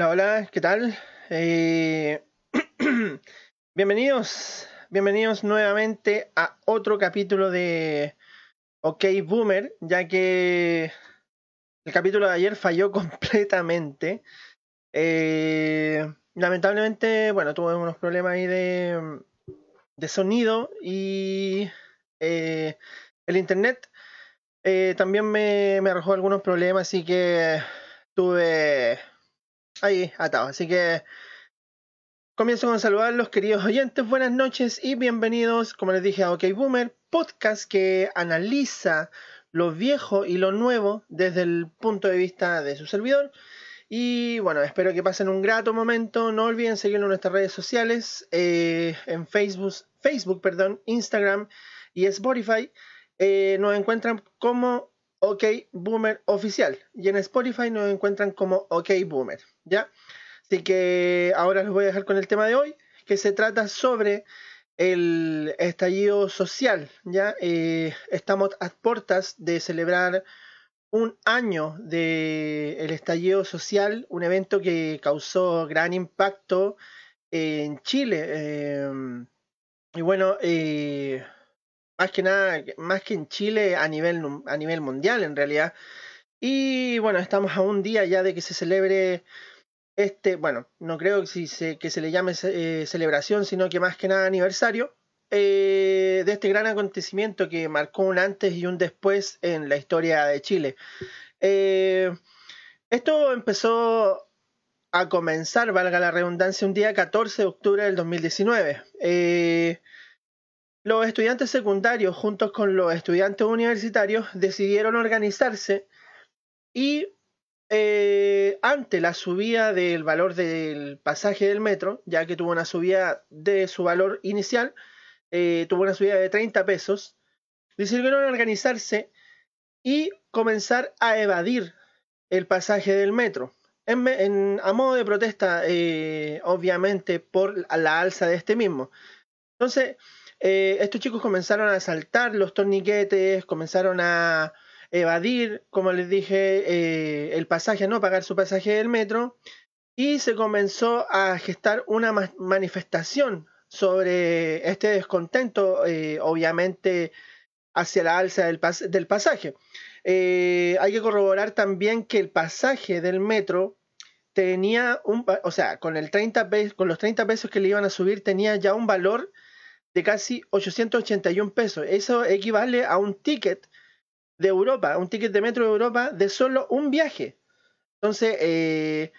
Hola, hola, ¿qué tal? Eh, bienvenidos, bienvenidos nuevamente a otro capítulo de OK Boomer, ya que el capítulo de ayer falló completamente. Eh, lamentablemente, bueno, tuve unos problemas ahí de, de sonido y eh, el internet también me, me arrojó algunos problemas, así que tuve ahí atado. Así que comienzo con saludar los queridos oyentes. Buenas noches y bienvenidos, como les dije, a OK Boomer, podcast que analiza lo viejo y lo nuevo desde el punto de vista de su servidor. Y bueno, espero que pasen un grato momento. No olviden seguirnos en nuestras redes sociales, eh, en Facebook, Facebook, perdón, Instagram y Spotify. Eh, nos encuentran como OK Boomer Oficial. Y en Spotify nos encuentran como OK Boomer. ¿Ya? Así que ahora les voy a dejar con el tema de hoy, que se trata sobre el estallido social. ¿Ya? Eh, estamos a puertas de celebrar un año del estallido social, un evento que causó gran impacto en Chile. Eh, y bueno, eh, más que nada, más que en Chile a nivel, a nivel mundial en realidad. Y bueno, estamos a un día ya de que se celebre este, bueno, no creo que, se, que se le llame eh, celebración, sino que más que nada aniversario eh, de este gran acontecimiento que marcó un antes y un después en la historia de Chile. Eh, esto empezó a comenzar, valga la redundancia, un día 14 de octubre del 2019. Los estudiantes secundarios, juntos con los estudiantes universitarios, decidieron organizarse y eh, ante la subida del valor del pasaje del metro, ya que tuvo una subida de su valor inicial, eh, tuvo una subida de 30 pesos, decidieron organizarse y comenzar a evadir el pasaje del metro. En, a modo de protesta, eh, obviamente, por la alza de este mismo. Entonces, eh, estos chicos comenzaron a saltar los torniquetes, comenzaron a evadir, como les dije, eh, el pasaje, no pagar su pasaje del metro, y se comenzó a gestar una manifestación sobre este descontento, eh, obviamente hacia la alza del, del pasaje. hay que corroborar también que el pasaje del metro tenía un, o sea, con el 30 con los 30 pesos que le iban a subir tenía ya un valor de casi 881 pesos. Eso equivale a un ticket de Europa, un ticket de metro de Europa de solo un viaje. Entonces, eh,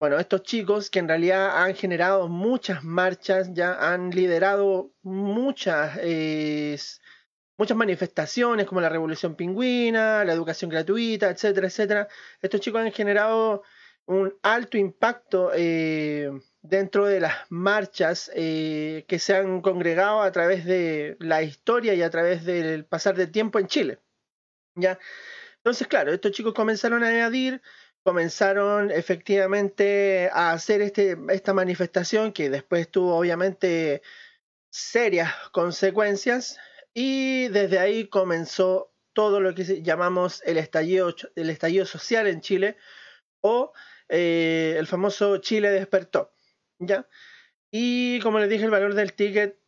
bueno, estos chicos que en realidad han generado muchas marchas, ya han liderado muchas, muchas manifestaciones como la Revolución Pingüina, la educación gratuita, etcétera, etcétera. Estos chicos han generado un alto impacto eh, dentro de las marchas eh, que se han congregado a través de la historia y a través del pasar del tiempo en Chile. ¿ya? Entonces, claro, estos chicos comenzaron a evadir, comenzaron efectivamente a hacer este, esta manifestación que después tuvo obviamente serias consecuencias y desde ahí comenzó todo lo que llamamos el estallido, el estallido social en Chile o eh, el famoso Chile despertó. ¿ya? Y como les dije, el valor del ticket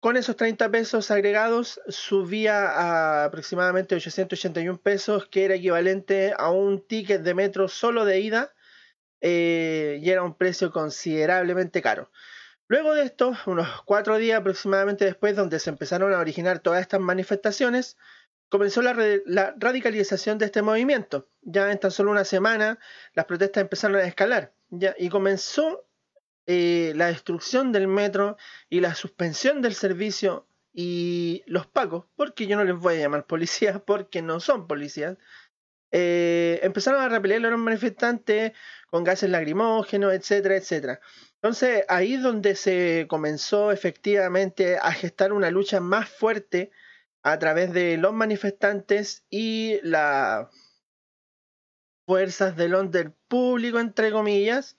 con esos 30 pesos agregados subía a aproximadamente 881 pesos, que era equivalente a un ticket de metro solo de ida, eh, y era un precio considerablemente caro. Luego de esto, unos cuatro días aproximadamente después, donde se empezaron a originar todas estas manifestaciones, comenzó la, radicalización de este movimiento. Ya en tan solo una semana, las protestas empezaron a escalar. Ya, y comenzó eh, la destrucción del metro y la suspensión del servicio y los pacos, porque yo no les voy a llamar policías porque no son policías, eh, empezaron a repeler a los manifestantes con gases lacrimógenos, etcétera, etcétera. Entonces ahí es donde se comenzó efectivamente a gestar una lucha más fuerte a través de los manifestantes y las fuerzas del orden público, entre comillas,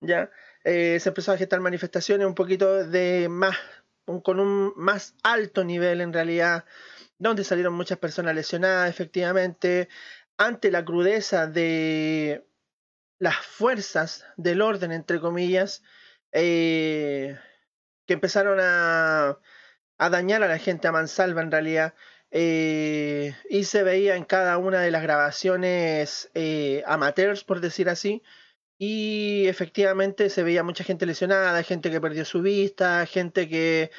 ya eh, se empezó a gestar manifestaciones un poquito de más, con un más alto nivel en realidad, donde salieron muchas personas lesionadas efectivamente, ante la crudeza de las fuerzas del orden, entre comillas, eh, que empezaron a, a, dañar a la gente a mansalva en realidad. Eh, y se veía en cada una de las grabaciones eh, amateurs, por decir así. Y efectivamente se veía mucha gente lesionada, gente que perdió su vista, gente que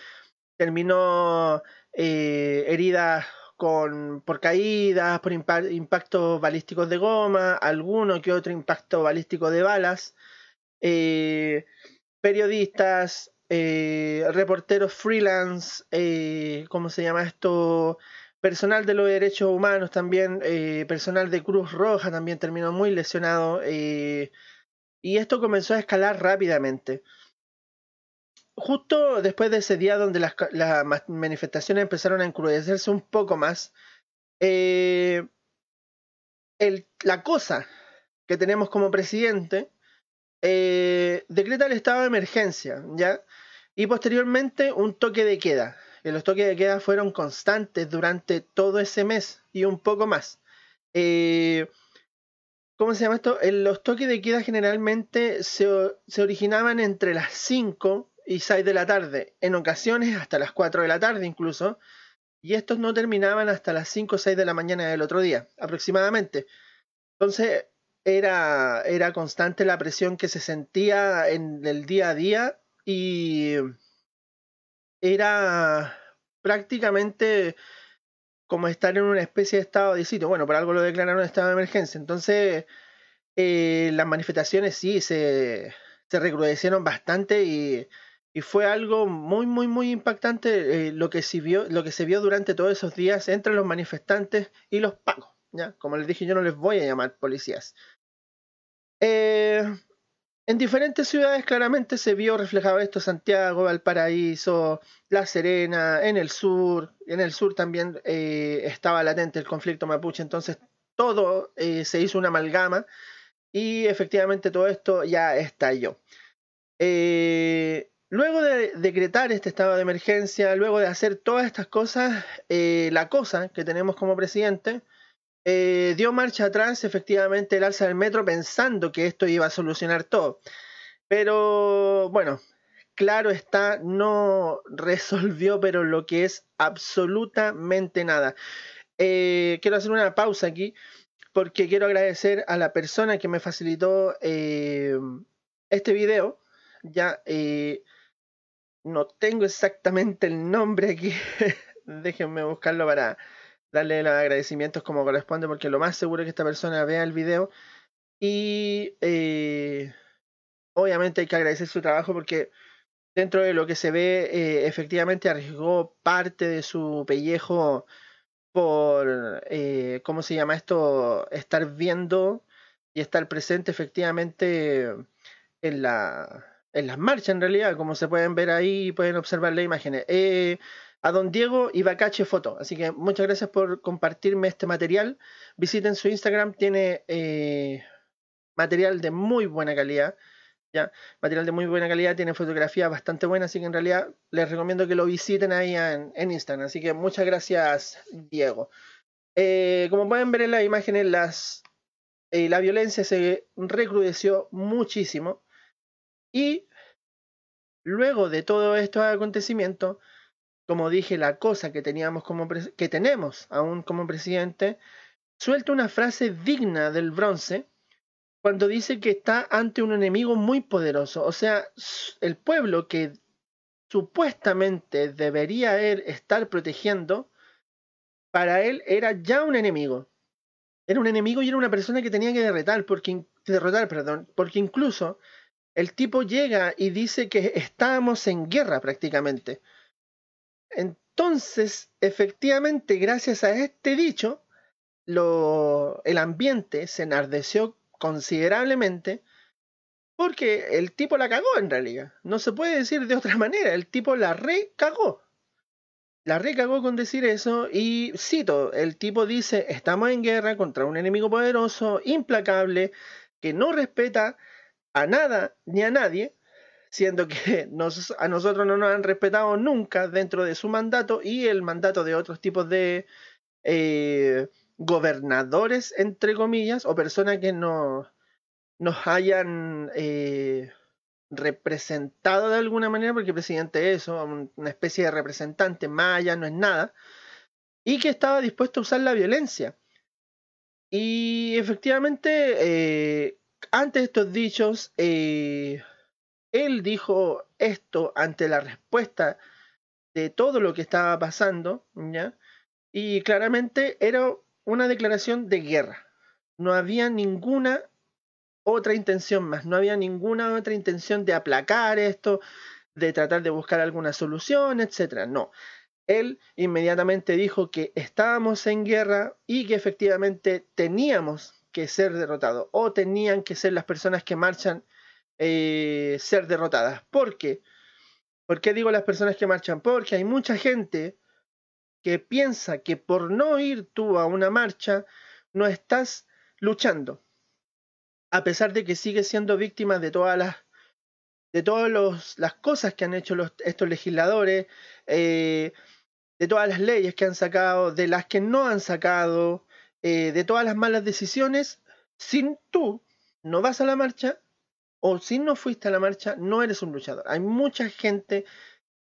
terminó herida con, por caídas, por impactos balísticos de goma, alguno que otro impacto balístico de balas, eh, periodistas, eh, reporteros freelance, eh, ¿cómo se llama esto? Personal de los derechos humanos también, personal de Cruz Roja también terminó muy lesionado y esto comenzó a escalar rápidamente justo después de ese día donde las, manifestaciones empezaron a encrudecerse un poco más, eh, la cosa que tenemos como presidente eh, decreta el estado de emergencia, ¿ya? Y posteriormente un toque de queda. Que los toques de queda fueron constantes durante todo ese mes y un poco más. Eh, ¿Cómo se llama esto? los toques de queda generalmente se, se originaban entre las 5 y 6 de la tarde, en ocasiones hasta las 4 de la tarde incluso, y estos no terminaban hasta las 5 o 6 de la mañana del otro día, aproximadamente. Entonces era, era constante la presión que se sentía en el día a día y era prácticamente como estar en una especie de estado de sitio. Bueno, por algo lo declararon estado de emergencia. Entonces, eh, las manifestaciones sí se, se recrudecieron bastante y y fue algo muy, muy, muy impactante eh, lo, que se vio, lo que se vio durante todos esos días entre los manifestantes y los pagos. ¿ya? Como les dije, yo no les voy a llamar policías. Eh, en diferentes ciudades claramente se vio reflejado esto, Santiago, Valparaíso, La Serena, en el sur, en el sur también eh, estaba latente el conflicto mapuche, entonces todo se hizo una amalgama y efectivamente todo esto ya estalló. Eh, Luego de decretar este estado de emergencia, luego de hacer todas estas cosas, eh, la cosa que tenemos como presidente eh, dio marcha atrás efectivamente el alza del metro pensando que esto iba a solucionar todo. Pero bueno, claro está, no resolvió pero lo que es absolutamente nada. Eh, quiero hacer una pausa aquí porque quiero agradecer a la persona que me facilitó este video. Ya, no tengo exactamente el nombre aquí. Déjenme buscarlo para darle los agradecimientos como corresponde, porque lo más seguro es que esta persona vea el video. Y eh, obviamente hay que agradecer su trabajo porque dentro de lo que se ve, eh, efectivamente arriesgó parte de su pellejo por, eh, ¿cómo se llama esto? Estar viendo y estar presente efectivamente en la en las marchas en realidad, como se pueden ver ahí, pueden observar las imágenes. Eh, a don Diego Ibacache Foto. Así que muchas gracias por compartirme este material. Visiten su Instagram, tiene eh, material de muy buena calidad. ¿ya? Material de muy buena calidad, tiene fotografías bastante buenas, así que en realidad les recomiendo que lo visiten ahí en, Instagram. Así que muchas gracias, Diego. Eh, como pueden ver en las imágenes, las, la violencia se recrudeció muchísimo. Y luego de todos estos acontecimientos, como dije, la cosa que teníamos como que tenemos aún como presidente, suelta una frase digna del bronce cuando dice que está ante un enemigo muy poderoso. O sea, el pueblo que supuestamente debería él estar protegiendo, para él era ya un enemigo. Era un enemigo y era una persona que tenía que derrotar, porque, derrotar, perdón, porque incluso el tipo llega y dice que estábamos en guerra prácticamente. Entonces, efectivamente, gracias a este dicho, lo, el ambiente se enardeció considerablemente porque el tipo la cagó en realidad. No se puede decir de otra manera, el tipo la recagó. La recagó con decir eso y cito, el tipo dice, estamos en guerra contra un enemigo poderoso, implacable, que no respeta a nada ni a nadie, siendo que a nosotros no nos han respetado nunca dentro de su mandato y el mandato de otros tipos de eh, gobernadores, entre comillas, o personas que no, nos hayan eh, representado de alguna manera, porque el presidente es eso, una especie de representante, maya, no es nada, y que estaba dispuesto a usar la violencia. Y efectivamente, eh, ante estos dichos, él dijo esto ante la respuesta de todo lo que estaba pasando, ¿ya? Y claramente era una declaración de guerra. No había ninguna otra intención más, no había ninguna otra intención de aplacar esto, de tratar de buscar alguna solución, etc. No. Él inmediatamente dijo que estábamos en guerra y que efectivamente teníamos que ser derrotados o tenían que ser las personas que marchan eh, ser derrotadas. ¿Por qué? ¿Por qué digo las personas que marchan? Porque hay mucha gente que piensa que por no ir tú a una marcha no estás luchando, a pesar de que sigues siendo víctima de todas las de todas las cosas que han hecho los, estos legisladores, eh, de todas las leyes que han sacado, de las que no han sacado, eh, de todas las malas decisiones, sin tú no vas a la marcha o si no fuiste a la marcha, no eres un luchador. Hay mucha gente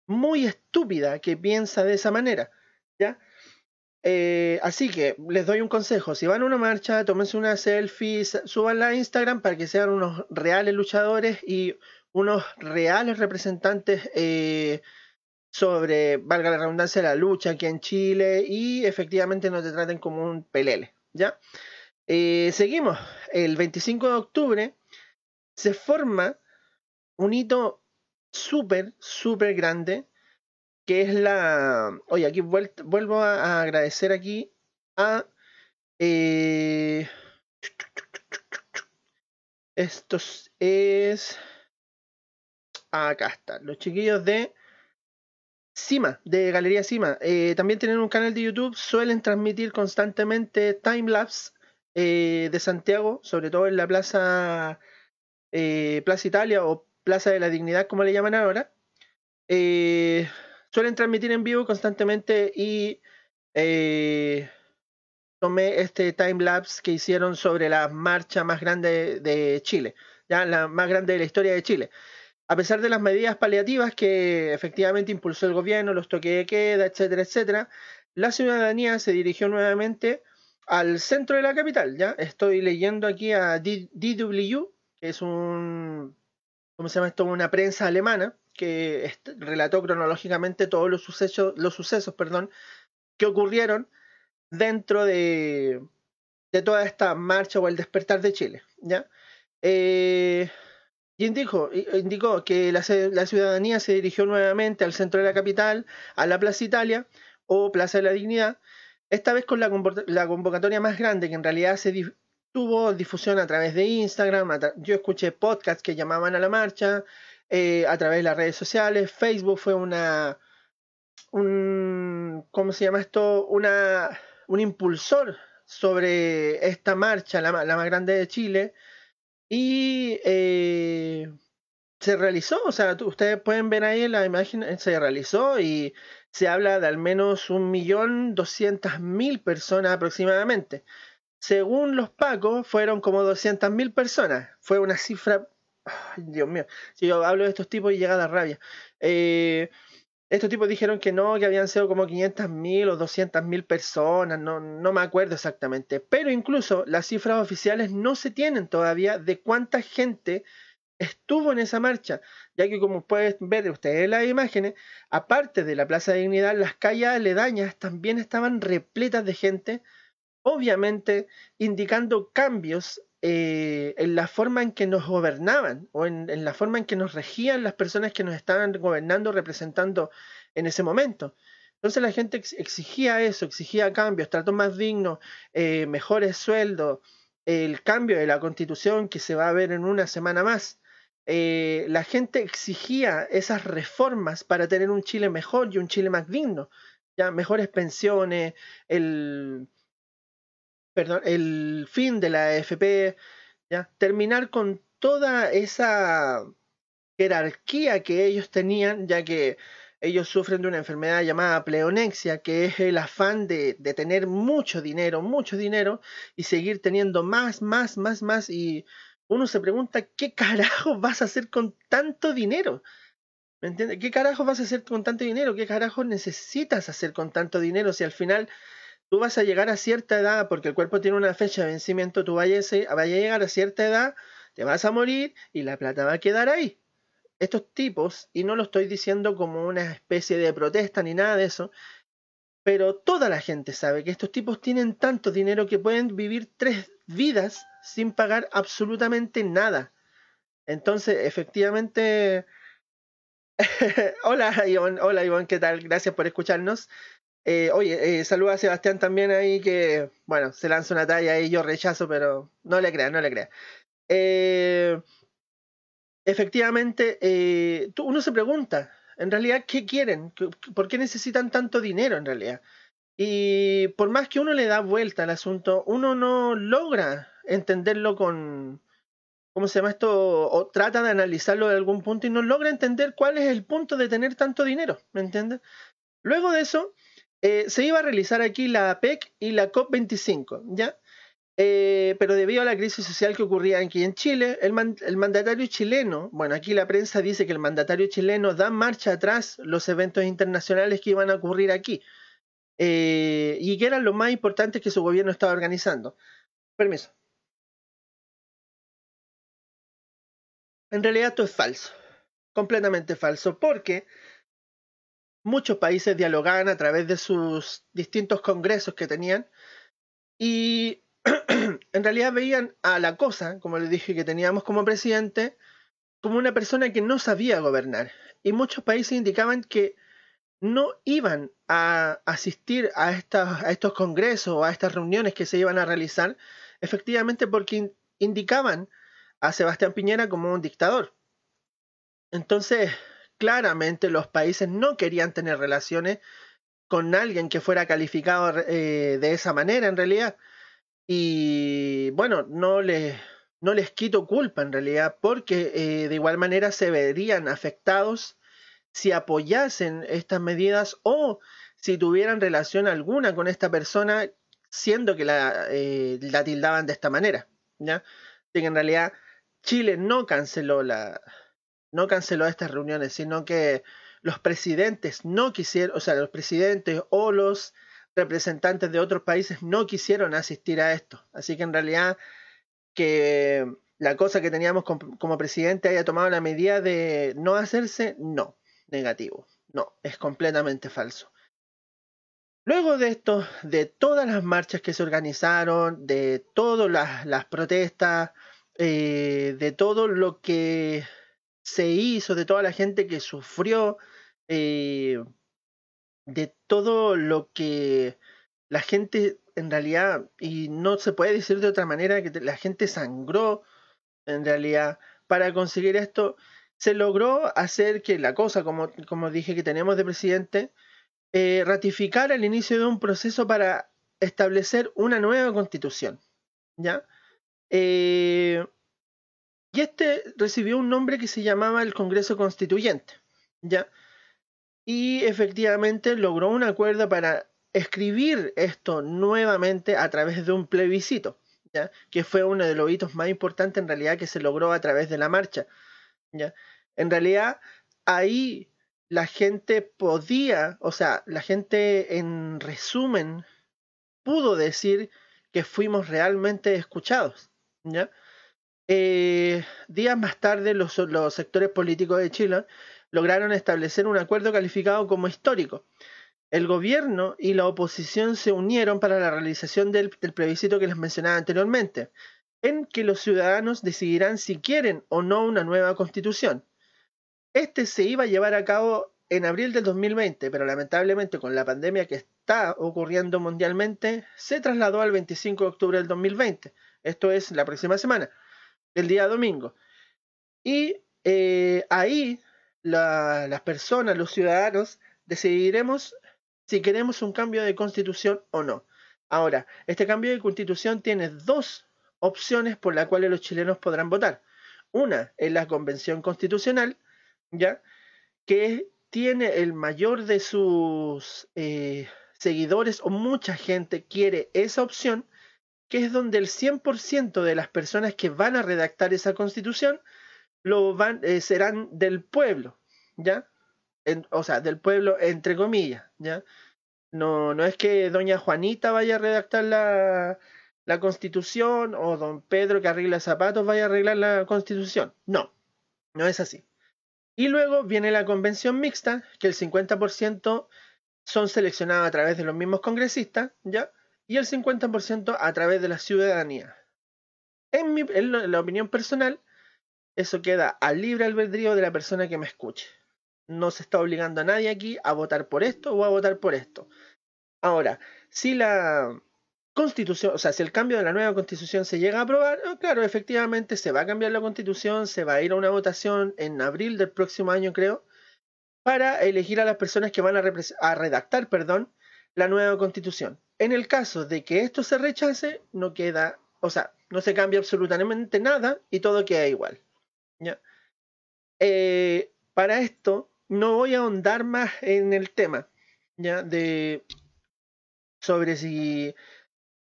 muy estúpida que piensa de esa manera. ¿ya? Eh, así que les doy un consejo, si van a una marcha, tómense una selfie, subanla a Instagram para que sean unos reales luchadores y unos reales representantes eh, sobre, valga la redundancia, la lucha aquí en Chile y efectivamente no te traten como un pelele, ¿ya? Eh, seguimos, el 25 de octubre se forma un hito súper, súper grande que es la... Oye, aquí vuelvo a, agradecer aquí a... Eh, estos es... Acá está, los chiquillos de Cima, de Galería Cima. Eh, también tienen un canal de YouTube, suelen transmitir constantemente timelapse eh, de Santiago, sobre todo en la plaza, plaza Italia o Plaza de la Dignidad, como le llaman ahora. Eh, suelen transmitir en vivo constantemente y eh, tomé este time lapse que hicieron sobre la marcha más grande de Chile, ya la más grande de la historia de Chile. A pesar de las medidas paliativas que efectivamente impulsó el gobierno, los toques de queda, etcétera, etcétera, la ciudadanía se dirigió nuevamente al centro de la capital. Ya estoy leyendo aquí a DW, es un, ¿cómo se llama esto? Una prensa alemana que relató cronológicamente todos los sucesos, los sucesos perdón, que ocurrieron dentro de, de toda esta marcha o el despertar de Chile. ¿ya? Eh, y indicó, indicó que la, la, ciudadanía se dirigió nuevamente al centro de la capital, a la Plaza Italia o Plaza de la Dignidad, esta vez con la, la convocatoria más grande que en realidad se tuvo difusión a través de Instagram, yo escuché podcasts que llamaban a la marcha, eh, a través de las redes sociales. Facebook fue una, un, ¿cómo se llama esto? Una, un impulsor sobre esta marcha, la, más grande de Chile. Y eh, se realizó, o sea, ustedes pueden ver ahí en la imagen, eh, se realizó y se habla de al menos un millón doscientas mil personas aproximadamente. Según los Pacos, fueron como doscientas mil personas. Fue una cifra Dios mío, si yo hablo de estos tipos y llega la rabia. Eh, estos tipos dijeron que no, que habían sido como 500.000 o 200.000 personas, no, no me acuerdo exactamente. Pero incluso las cifras oficiales no se tienen todavía de cuánta gente estuvo en esa marcha, ya que como pueden ver ustedes en las imágenes, aparte de la Plaza de Dignidad, las calles aledañas también estaban repletas de gente, obviamente indicando cambios eh, en la forma en que nos gobernaban o en, la forma en que nos regían las personas que nos estaban gobernando, representando en ese momento. Entonces la gente exigía eso, exigía cambios, tratos más dignos, eh, mejores sueldos, el cambio de la constitución que se va a ver en una semana más. Eh, la gente exigía esas reformas para tener un Chile mejor y un Chile más digno, ya mejores pensiones, el, perdón, el fin de la AFP, ¿ya? terminar con toda esa jerarquía que ellos tenían, ya que ellos sufren de una enfermedad llamada pleonexia, que es el afán de, de, tener mucho dinero, mucho dinero, y seguir teniendo más, más, más, más, y uno se pregunta, ¿qué carajo vas a hacer con tanto dinero? ¿Me entiendes? ¿Qué carajo vas a hacer con tanto dinero? ¿Qué carajo necesitas hacer con tanto dinero si al final tú vas a llegar a cierta edad, porque el cuerpo tiene una fecha de vencimiento, tú vayas, a llegar a cierta edad, te vas a morir y la plata va a quedar ahí. Estos tipos, y no lo estoy diciendo como una especie de protesta ni nada de eso, pero toda la gente sabe que estos tipos tienen tanto dinero que pueden vivir tres vidas sin pagar absolutamente nada. Entonces, efectivamente, hola Iván, hola Iván, ¿qué tal? Gracias por escucharnos. Eh, oye, eh, saluda a Sebastián también ahí que, bueno, se lanza una talla y yo rechazo, pero no le crea, no le crea. Eh, efectivamente, eh, uno se pregunta, en realidad, ¿qué quieren? ¿Por qué necesitan tanto dinero en realidad? Y por más que uno le da vuelta al asunto, uno no logra entenderlo con, ¿cómo se llama esto? O trata de analizarlo de algún punto y no logra entender cuál es el punto de tener tanto dinero, ¿me entiendes? Luego de eso, eh, se iba a realizar aquí la PEC y la COP25, ¿ya? Eh, pero debido a la crisis social que ocurría aquí en Chile, el, mandatario chileno, bueno, aquí la prensa dice que el mandatario chileno da marcha atrás los eventos internacionales que iban a ocurrir aquí eh, y que eran lo más importantes que su gobierno estaba organizando. Permiso. En realidad esto es falso, completamente falso, porque muchos países dialogaban a través de sus distintos congresos que tenían y en realidad veían a la cosa, como les dije que teníamos como presidente, como una persona que no sabía gobernar. Y muchos países indicaban que no iban a asistir a, a estos congresos o a estas reuniones que se iban a realizar, efectivamente porque indicaban a Sebastián Piñera como un dictador. Entonces, claramente los países no querían tener relaciones con alguien que fuera calificado eh, de esa manera en realidad. Y bueno, no les, no les quito culpa en realidad, porque eh, de igual manera se verían afectados si apoyasen estas medidas o si tuvieran relación alguna con esta persona, siendo que la, eh, la tildaban de esta manera. ¿ya? que en realidad Chile no canceló la no canceló estas reuniones, sino que los presidentes no quisieron, o sea, los presidentes o los representantes de otros países no quisieron asistir a esto. Así que en realidad que la cosa que teníamos como, presidente haya tomado la medida de no hacerse, no, negativo, no, es completamente falso. Luego de esto, de todas las marchas que se organizaron, de todas las, protestas, eh, de todo lo que se hizo, de toda la gente que sufrió, eh, de todo lo que la gente en realidad, y no se puede decir de otra manera, que la gente sangró en realidad para conseguir esto, se logró hacer que la cosa, como, como dije que tenemos de presidente, eh, ratificara el inicio de un proceso para establecer una nueva constitución. ¿Ya? Eh, y este recibió un nombre que se llamaba el Congreso Constituyente. ¿Ya? y efectivamente logró un acuerdo para escribir esto nuevamente a través de un plebiscito, ¿ya? que fue uno de los hitos más importantes en realidad que se logró a través de la marcha. ¿ya? En realidad ahí la gente podía, o sea, la gente en resumen pudo decir que fuimos realmente escuchados. ¿ya? Eh, días más tarde los, sectores políticos de Chile lograron establecer un acuerdo calificado como histórico. El gobierno y la oposición se unieron para la realización del, plebiscito que les mencionaba anteriormente, en que los ciudadanos decidirán si quieren o no una nueva constitución. Este se iba a llevar a cabo en abril del 2020, pero lamentablemente con la pandemia que está ocurriendo mundialmente, se trasladó al 25 de octubre del 2020. Esto es la próxima semana, el día domingo. Y eh, ahí las personas, los ciudadanos, decidiremos si queremos un cambio de constitución o no. Ahora, este cambio de constitución tiene dos opciones por las cuales los chilenos podrán votar. Una es la convención constitucional, ¿ya? Que tiene el mayor de sus eh, seguidores o mucha gente quiere esa opción. Que es donde el 100% de las personas que van a redactar esa constitución lo van, eh, serán del pueblo, ¿ya? o sea, del pueblo entre comillas, ¿ya? No, no es que doña Juanita vaya a redactar la, la constitución o don Pedro que arregla zapatos vaya a arreglar la constitución. No, no es así. Y luego viene la convención mixta, que el 50% son seleccionados a través de los mismos congresistas, ¿ya? Y el 50% a través de la ciudadanía. En, mi, en la opinión personal, eso queda al libre albedrío de la persona que me escuche. No se está obligando a nadie aquí a votar por esto o a votar por esto. Ahora, si la constitución, o sea, si el cambio de la nueva constitución se llega a aprobar, eh, claro, efectivamente se va a cambiar la constitución, se va a ir a una votación en abril del próximo año, creo, para elegir a las personas que van a, a redactar, perdón, la nueva constitución. En el caso de que esto se rechace, no queda, o sea, no se cambia absolutamente nada y todo queda igual. Eh, para esto, no voy a ahondar más en el tema, ¿ya? De sobre si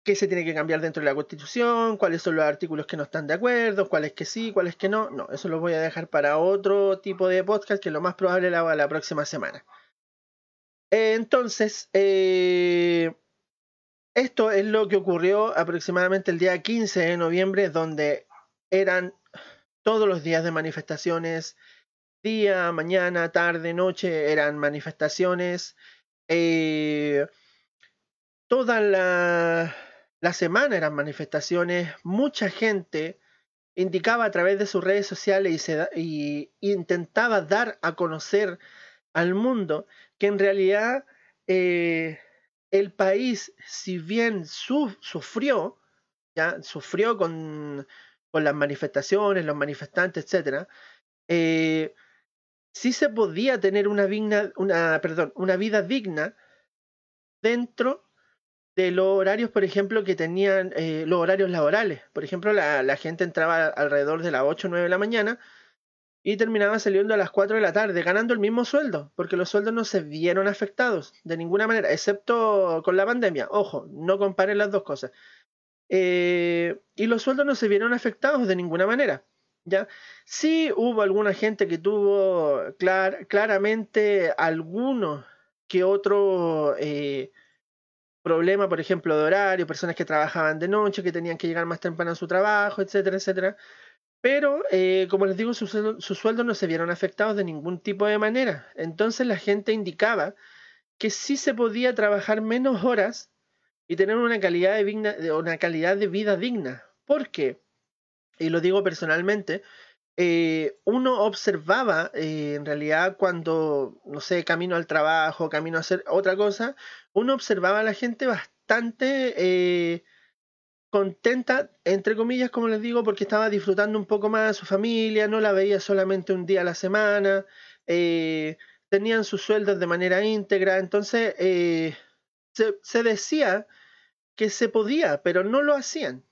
qué se tiene que cambiar dentro de la Constitución, cuáles son los artículos que no están de acuerdo, cuáles que sí, cuáles que no. No, eso lo voy a dejar para otro tipo de podcast que lo más probable la haga la próxima semana. Entonces, eh, esto es lo que ocurrió aproximadamente el día 15 de noviembre, donde eran todos los días de manifestaciones, día, mañana, tarde, noche, eran manifestaciones. Eh, toda la semana eran manifestaciones, mucha gente indicaba a través de sus redes sociales y, intentaba dar a conocer al mundo que en realidad eh, el país, si bien sufrió, ya sufrió con, las manifestaciones, los manifestantes, etc., eh, sí se podía tener una, una, perdón, una vida digna dentro de los horarios, por ejemplo, que tenían eh, los horarios laborales. Por ejemplo, la, la, gente entraba alrededor de las 8 o 9 de la mañana y terminaba saliendo a las 4 de la tarde, ganando el mismo sueldo, porque los sueldos no se vieron afectados de ninguna manera, excepto con la pandemia. Ojo, no comparen las dos cosas. Eh, y los sueldos no se vieron afectados de ninguna manera. ¿ya? Sí hubo alguna gente que tuvo clar, claramente algunos que otro... Eh, problema, por ejemplo, de horario, personas que trabajaban de noche, que tenían que llegar más temprano a su trabajo, etcétera, etcétera. Pero, eh, como les digo, sus, sueldos no se vieron afectados de ningún tipo de manera. Entonces la gente indicaba que sí se podía trabajar menos horas y tener una calidad de, una calidad de vida digna. ¿Por qué? Y lo digo personalmente, eh, uno observaba eh, en realidad cuando, no sé, camino al trabajo, camino a hacer otra cosa, uno observaba a la gente bastante eh, contenta, entre comillas, como les digo, porque estaba disfrutando un poco más de su familia, no la veía solamente un día a la semana, tenían sus sueldos de manera íntegra, entonces se, se decía que se podía, pero no lo hacían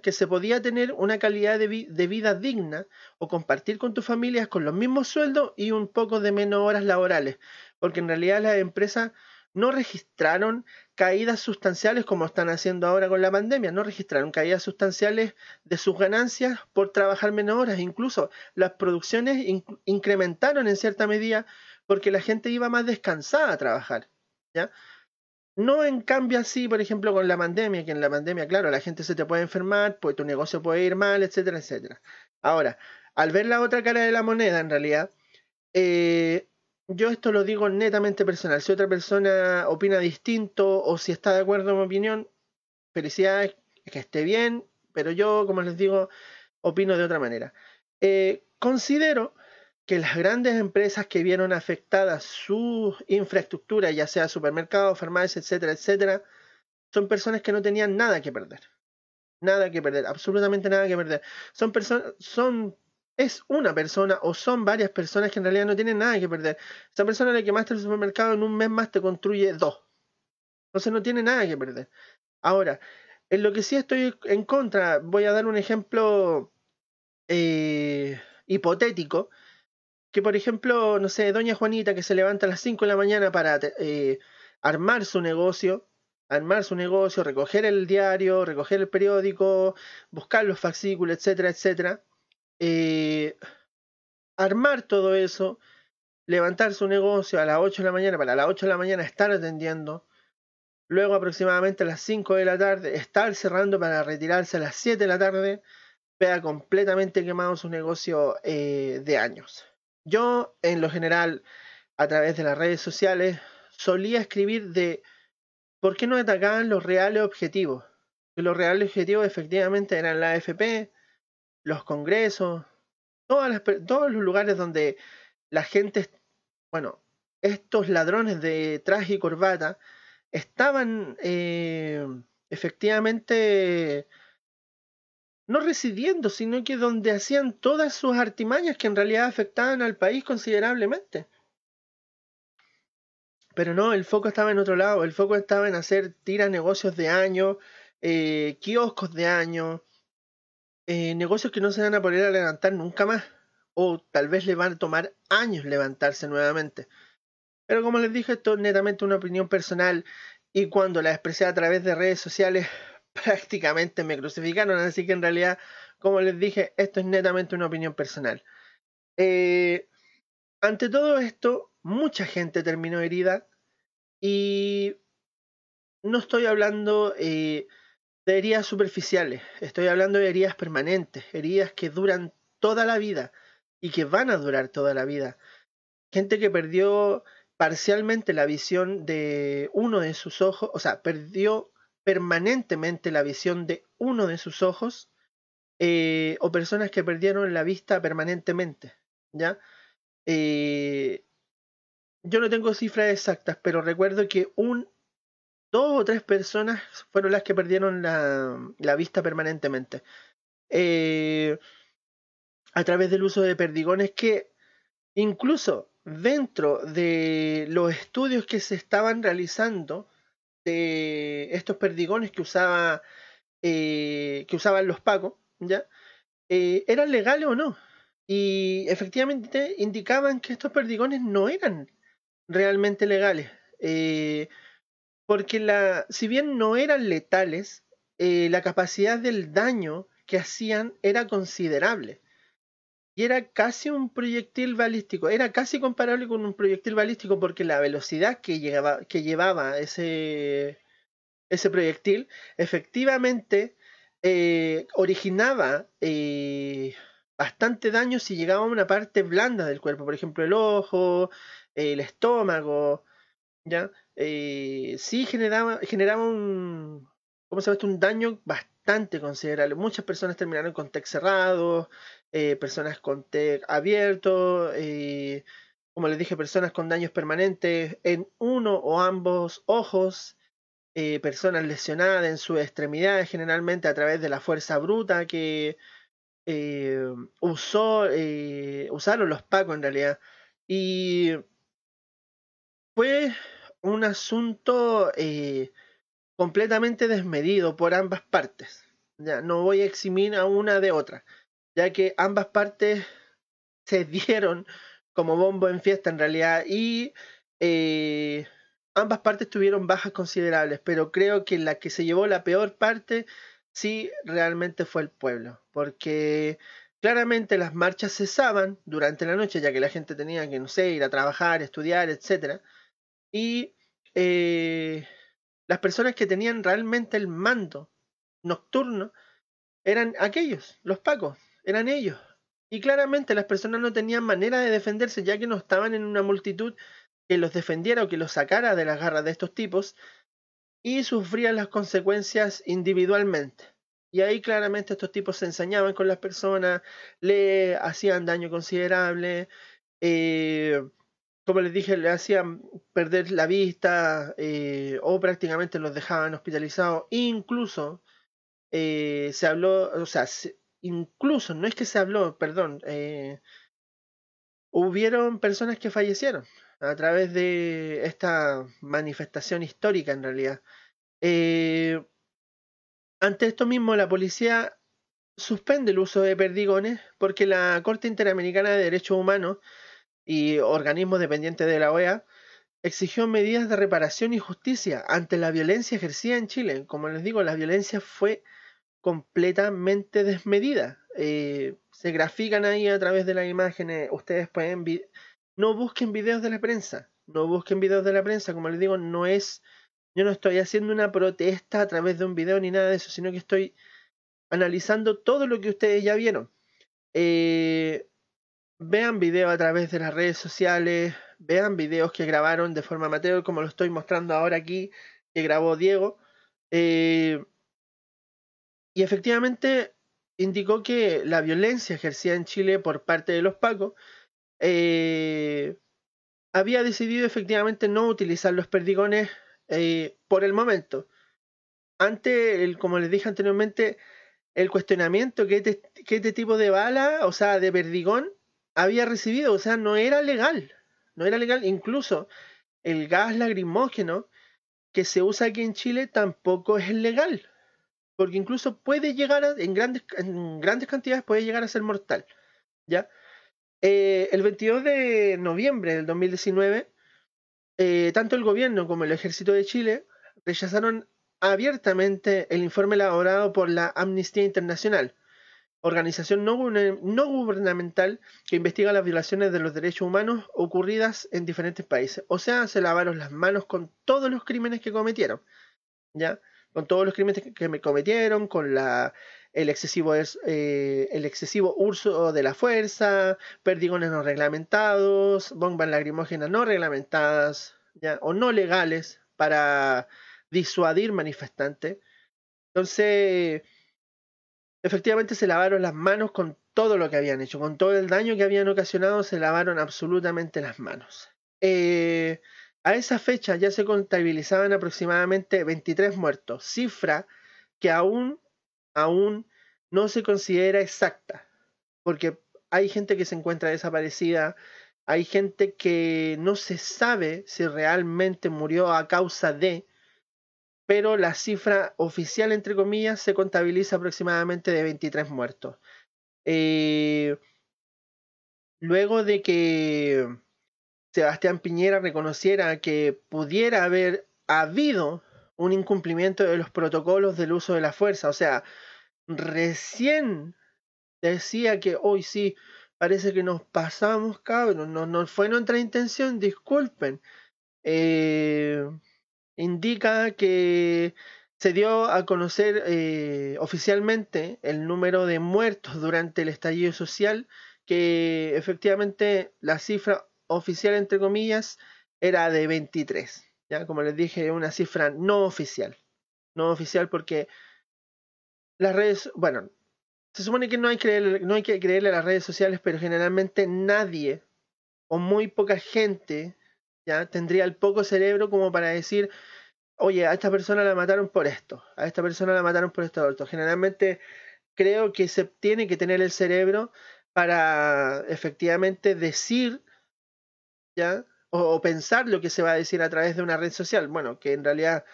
que se podía tener una calidad de, vida digna o compartir con tus familias con los mismos sueldos y un poco de menos horas laborales, porque en realidad las empresas no registraron caídas sustanciales como están haciendo ahora con la pandemia, no registraron caídas sustanciales de sus ganancias por trabajar menos horas, incluso las producciones incrementaron en cierta medida porque la gente iba más descansada a trabajar, ¿ya? No en cambio así, por ejemplo, con la pandemia, que en la pandemia, claro, la gente se te puede enfermar, pues tu negocio puede ir mal, etcétera, etcétera. Ahora, al ver la otra cara de la moneda, en realidad, eh, yo esto lo digo netamente personal. Si otra persona opina distinto o si está de acuerdo en mi opinión, felicidades, que esté bien, pero yo, como les digo, opino de otra manera. Eh, considero que las grandes empresas que vieron afectadas su infraestructura, ya sea supermercados, farmacias, etcétera, etcétera, son personas que no tenían nada que perder. Nada que perder, absolutamente nada que perder. Son personas, son, es una persona o son varias personas que en realidad no tienen nada que perder. Esa persona la que más el supermercado en un mes más te construye dos. Entonces no tiene nada que perder. Ahora, en lo que sí estoy en contra, voy a dar un ejemplo eh, hipotético que por ejemplo, no sé, doña Juanita que se levanta a las 5 de la mañana para eh, armar su negocio, armar su negocio, recoger el diario, recoger el periódico, buscar los fascículos, etcétera, etcétera. Eh, armar todo eso, levantar su negocio a las 8 de la mañana, para las 8 de la mañana estar atendiendo, luego aproximadamente a las 5 de la tarde estar cerrando para retirarse a las 7 de la tarde, vea completamente quemado su negocio eh, de años. Yo, en lo general, a través de las redes sociales, solía escribir de por qué no atacaban los reales objetivos. Los reales objetivos efectivamente eran la AFP, los congresos, todas todos los lugares donde la gente, bueno, estos ladrones de traje y corbata estaban eh, efectivamente no residiendo, sino que donde hacían todas sus artimañas que en realidad afectaban al país considerablemente. Pero no, el foco estaba en otro lado, el foco estaba en hacer tiras negocios de año, eh, kioscos de año, eh, negocios que no se van a poder levantar nunca más, o tal vez le van a tomar años levantarse nuevamente. Pero como les dije, esto es netamente una opinión personal y cuando la expresé a través de redes sociales prácticamente me crucificaron, así que en realidad, como les dije, esto es netamente una opinión personal. Eh, ante todo esto, mucha gente terminó herida y no estoy hablando eh, de heridas superficiales, estoy hablando de heridas permanentes, heridas que duran toda la vida y que van a durar toda la vida. Gente que perdió parcialmente la visión de uno de sus ojos, o sea, perdió permanentemente la visión de uno de sus ojos, eh, o personas que perdieron la vista permanentemente, ¿ya? Eh, yo no tengo cifras exactas, pero recuerdo que un, dos o tres personas fueron las que perdieron la, vista permanentemente. Eh, a través del uso de perdigones que incluso dentro de los estudios que se estaban realizando de estos perdigones que usaba eh, que usaban los pacos, ¿ya? Eh, ¿Eran legales o no? Y efectivamente indicaban que estos perdigones no eran realmente legales. Porque la, si bien no eran letales, eh, la capacidad del daño que hacían era considerable. Y era casi un proyectil balístico, era casi comparable con un proyectil balístico porque la velocidad que, que llevaba ese, ese proyectil efectivamente eh, originaba bastante daño si llegaba a una parte blanda del cuerpo, por ejemplo el ojo, el estómago, ¿ya? Eh, sí generaba, generaba un, ¿cómo se llama Un daño bastante considerable. Muchas personas terminaron con TEC cerrado, eh, personas con TEC abierto, eh, como les dije, personas con daños permanentes en uno o ambos ojos, personas lesionadas en sus extremidades, generalmente a través de la fuerza bruta que usó, usaron los pacos en realidad. Y fue un asunto eh, completamente desmedido por ambas partes. Ya no voy a eximir a una de otra, ya que ambas partes se dieron como bombo en fiesta en realidad y eh, ambas partes tuvieron bajas considerables, pero creo que la que se llevó la peor parte sí realmente fue el pueblo, porque claramente las marchas cesaban durante la noche, ya que la gente tenía que, no sé, ir a trabajar, estudiar, etcétera y eh, las personas que tenían realmente el mando nocturno eran aquellos, los pacos, eran ellos. Y claramente las personas no tenían manera de defenderse ya que no estaban en una multitud que los defendiera o que los sacara de las garras de estos tipos y sufrían las consecuencias individualmente. Y ahí claramente estos tipos se ensañaban con las personas, le hacían daño considerable, eh, como les dije, le hacían perder la vista eh, o prácticamente los dejaban hospitalizados. Incluso eh, se habló, o sea, incluso, no es que se habló, perdón, eh, hubieron personas que fallecieron a través de esta manifestación histórica en realidad. ante esto mismo, la policía suspende el uso de perdigones porque la Corte Interamericana de Derechos Humanos y organismos dependientes de la OEA exigió medidas de reparación y justicia ante la violencia ejercida en Chile. Como les digo, la violencia fue completamente desmedida. Eh, se grafican ahí a través de las imágenes. Ustedes pueden... No busquen videos de la prensa. No busquen videos de la prensa. Como les digo, no es... Yo no estoy haciendo una protesta a través de un video ni nada de eso, sino que estoy analizando todo lo que ustedes ya vieron. Eh, vean videos a través de las redes sociales, vean videos que grabaron de forma amateur, como lo estoy mostrando ahora aquí, que grabó Diego. Eh, y efectivamente indicó que la violencia ejercida en Chile por parte de los pacos eh, había decidido efectivamente no utilizar los perdigones eh, por el momento. Ante, el, como les dije anteriormente, el cuestionamiento que este, que este tipo de bala, o sea, de perdigón, había recibido, o sea, no era legal, no era legal, incluso el gas lacrimógeno que se usa aquí en Chile tampoco es legal porque incluso puede llegar a, en, grandes, en grandes cantidades puede llegar a ser mortal. ¿ya? Eh, el 22 de noviembre del 2019, eh, tanto el gobierno como el ejército de Chile rechazaron abiertamente el informe elaborado por la Amnistía Internacional, organización no, gubernamental que investiga las violaciones de los derechos humanos ocurridas en diferentes países. O sea, se lavaron las manos con todos los crímenes que cometieron. ¿ya? con todos los crímenes que me cometieron, con la, el, excesivo, eh, el excesivo uso de la fuerza, perdigones no reglamentados, bombas lacrimógenas no reglamentadas ¿ya? o no legales para disuadir manifestantes. Entonces, efectivamente se lavaron las manos con todo lo que habían hecho, con todo el daño que habían ocasionado, se lavaron absolutamente las manos. Eh, a esa fecha ya se contabilizaban aproximadamente 23 muertos, cifra que aún, aún no se considera exacta, porque hay gente que se encuentra desaparecida, hay gente que no se sabe si realmente murió a causa de, pero la cifra oficial, entre comillas, se contabiliza aproximadamente de 23 muertos. Eh, luego de que Sebastián Piñera reconociera que pudiera haber habido un incumplimiento de los protocolos del uso de la fuerza. O sea, recién decía que hoy sí, parece que nos pasamos, cabrón, no, no fue nuestra intención, disculpen. Eh, indica que se dio a conocer eh, oficialmente el número de muertos durante el estallido social, que efectivamente la cifra oficial, entre comillas, era de 23. ¿ya? Como les dije, una cifra no oficial. No oficial porque las redes, bueno, se supone que no hay, no hay que creerle a las redes sociales, pero generalmente nadie o muy poca gente ya tendría el poco cerebro como para decir, oye, a esta persona la mataron por esto, a esta persona la mataron por esto otro. Generalmente creo que se tiene que tener el cerebro para efectivamente decir ¿ya? O, pensar lo que se va a decir a través de una red social. Bueno, que en realidad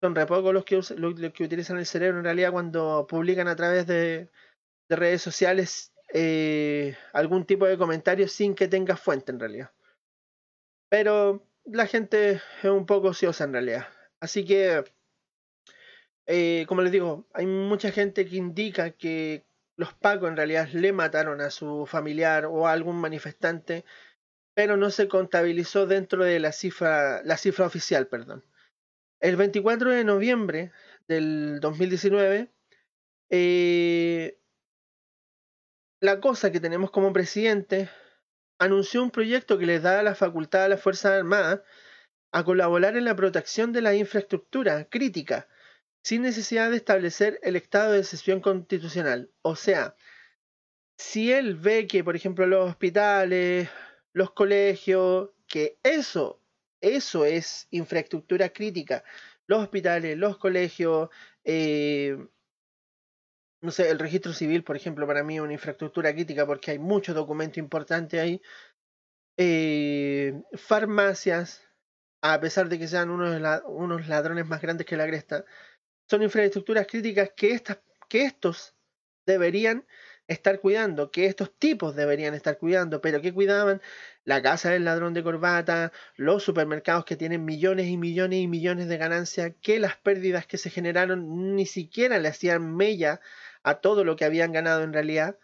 son re pocos los que, los, que utilizan el cerebro en realidad cuando publican a través de, de redes sociales eh, algún tipo de comentario sin que tenga fuente en realidad. Pero la gente es un poco ociosa en realidad. Así que, eh, como les digo, hay mucha gente que indica que los pacos en realidad le mataron a su familiar o a algún manifestante pero no se contabilizó dentro de la cifra, la cifra oficial. Perdón. El 24 de noviembre del 2019, eh, la cosa que tenemos como presidente anunció un proyecto que les da la facultad a las Fuerzas Armadas a colaborar en la protección de la infraestructura crítica sin necesidad de establecer el estado de excepción constitucional. O sea, si él ve que, por ejemplo, los hospitales, los colegios, que eso, eso es infraestructura crítica. Los hospitales, los colegios, eh, no sé, el registro civil, por ejemplo, para mí es una infraestructura crítica porque hay mucho documento importante ahí. Eh, farmacias, a pesar de que sean unos, unos ladrones más grandes que la cresta, son infraestructuras críticas que, estas, que estos deberían estar cuidando, que estos tipos deberían estar cuidando, pero que cuidaban la casa del ladrón de corbata, los supermercados que tienen millones y millones y millones de ganancias, que las pérdidas que se generaron ni siquiera le hacían mella a todo lo que habían ganado en realidad.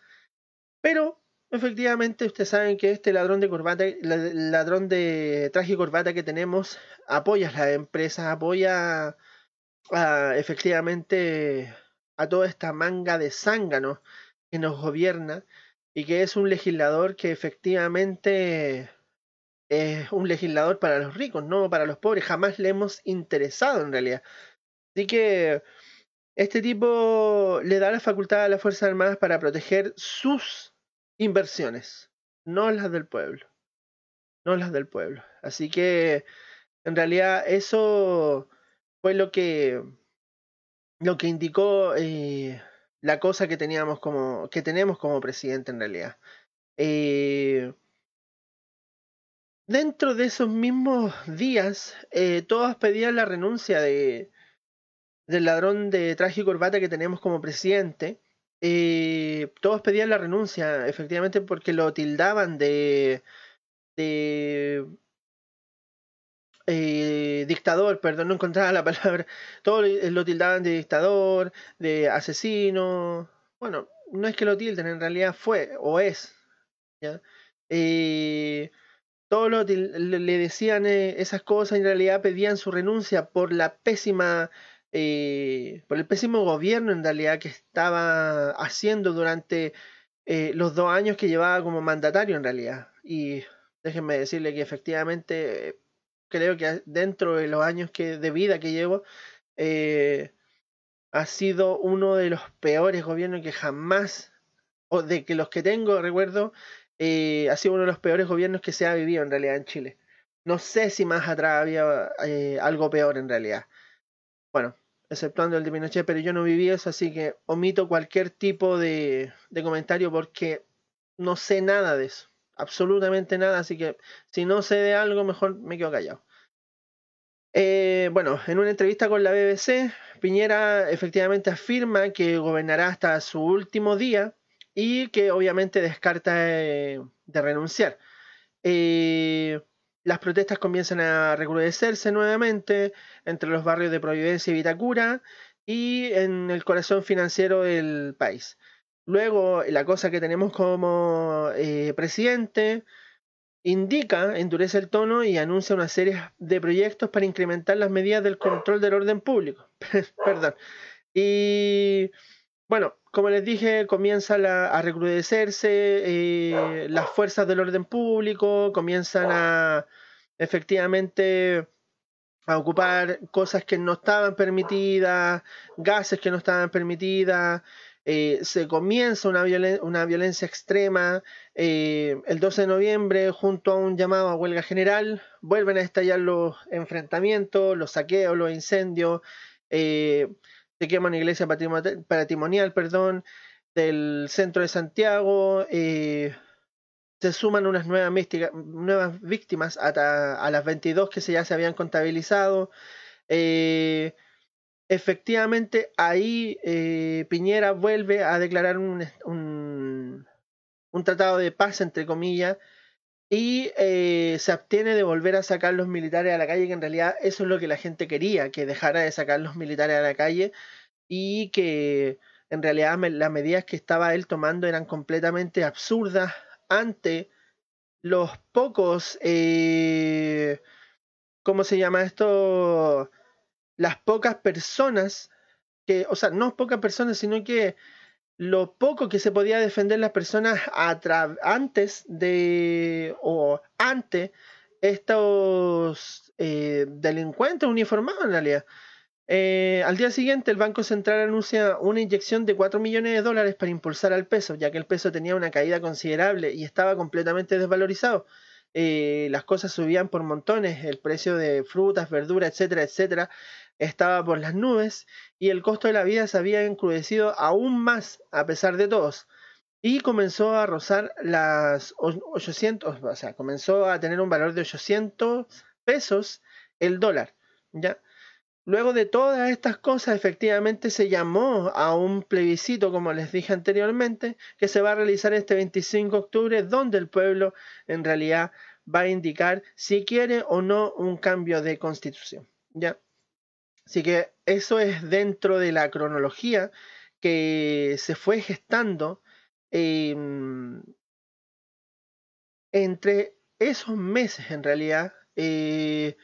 Pero efectivamente ustedes saben que este ladrón de corbata, ladrón de traje y corbata que tenemos, apoya a las empresas, apoya efectivamente a toda esta manga de zánganos que nos gobierna y que es un legislador que efectivamente es un legislador para los ricos, no para los pobres. Jamás le hemos interesado en realidad. Así que este tipo le da la facultad a las Fuerzas Armadas para proteger sus inversiones, no las del pueblo. No las del pueblo. Así que en realidad eso fue lo que lo que indicó eh, la cosa que teníamos como, que tenemos como presidente en realidad. Eh, dentro de esos mismos días, eh, todos pedían la renuncia de, del ladrón de traje y corbata que tenemos como presidente. Eh, todos pedían la renuncia, efectivamente, porque lo tildaban de, de eh, dictador, perdón, no encontraba la palabra, todos lo tildaban de dictador, de asesino, bueno, no es que lo tilden, en realidad fue o es, ¿ya? Eh, todos le decían eh, esas cosas, en realidad pedían su renuncia por la pésima, eh, por el pésimo gobierno en realidad que estaba haciendo durante eh, los dos años que llevaba como mandatario en realidad. Y déjenme decirle que efectivamente creo que dentro de los años que, de vida que llevo, eh, ha sido uno de los peores gobiernos que jamás, o de que los que tengo, recuerdo, eh, ha sido uno de los peores gobiernos que se ha vivido en realidad en Chile. No sé si más atrás había eh, algo peor en realidad. Bueno, exceptuando el de Pinochet, pero yo no viví eso, así que omito cualquier tipo de, de comentario porque no sé nada de eso absolutamente nada, así que si no sé de algo, mejor me quedo callado. Eh, bueno, en una entrevista con la BBC, Piñera efectivamente afirma que gobernará hasta su último día y que obviamente descarta eh, de renunciar. Eh, las protestas comienzan a recrudecerse nuevamente entre los barrios de Providencia y Vitacura y en el corazón financiero del país. Luego, la cosa que tenemos como eh, presidente indica, endurece el tono y anuncia una serie de proyectos para incrementar las medidas del control del orden público. Perdón. Y bueno, como les dije, comienza a recrudecerse eh, las fuerzas del orden público, comienzan a efectivamente a ocupar cosas que no estaban permitidas, gases que no estaban permitidas, eh, se comienza una, violencia extrema. Eh, el 12 de noviembre, junto a un llamado a huelga general, vuelven a estallar los enfrentamientos, los saqueos, los incendios. Eh, se quema una iglesia patrimonial, perdón, del centro de Santiago. se suman unas nuevas, víctimas a, a, las 22 que ya se habían contabilizado. Eh, efectivamente ahí eh, Piñera vuelve a declarar un, un, tratado de paz, entre comillas, y eh, se abstiene de volver a sacar los militares a la calle, que en realidad eso es lo que la gente quería, que dejara de sacar los militares a la calle y que en realidad las medidas que estaba él tomando eran completamente absurdas ante los pocos, eh, ¿cómo se llama esto? Las pocas personas que, o sea, no pocas personas, sino que lo poco que se podía defender las personas antes de o ante estos eh, delincuentes uniformados en realidad. Eh, al día siguiente, el Banco Central anuncia una inyección de 4 millones de dólares para impulsar al peso, ya que el peso tenía una caída considerable y estaba completamente desvalorizado. Eh, las cosas subían por montones, el precio de frutas, verduras, etcétera, etcétera, estaba por las nubes y el costo de la vida se había encrudecido aún más a pesar de todos. Y comenzó a rozar las 800, o sea, comenzó a tener un valor de 800 pesos el dólar, ¿ya? Luego de todas estas cosas, efectivamente se llamó a un plebiscito, como les dije anteriormente, que se va a realizar este 25 de octubre, donde el pueblo en realidad va a indicar si quiere o no un cambio de constitución. ¿ya? Así que eso es dentro de la cronología que se fue gestando em, entre esos meses en realidad. Eh,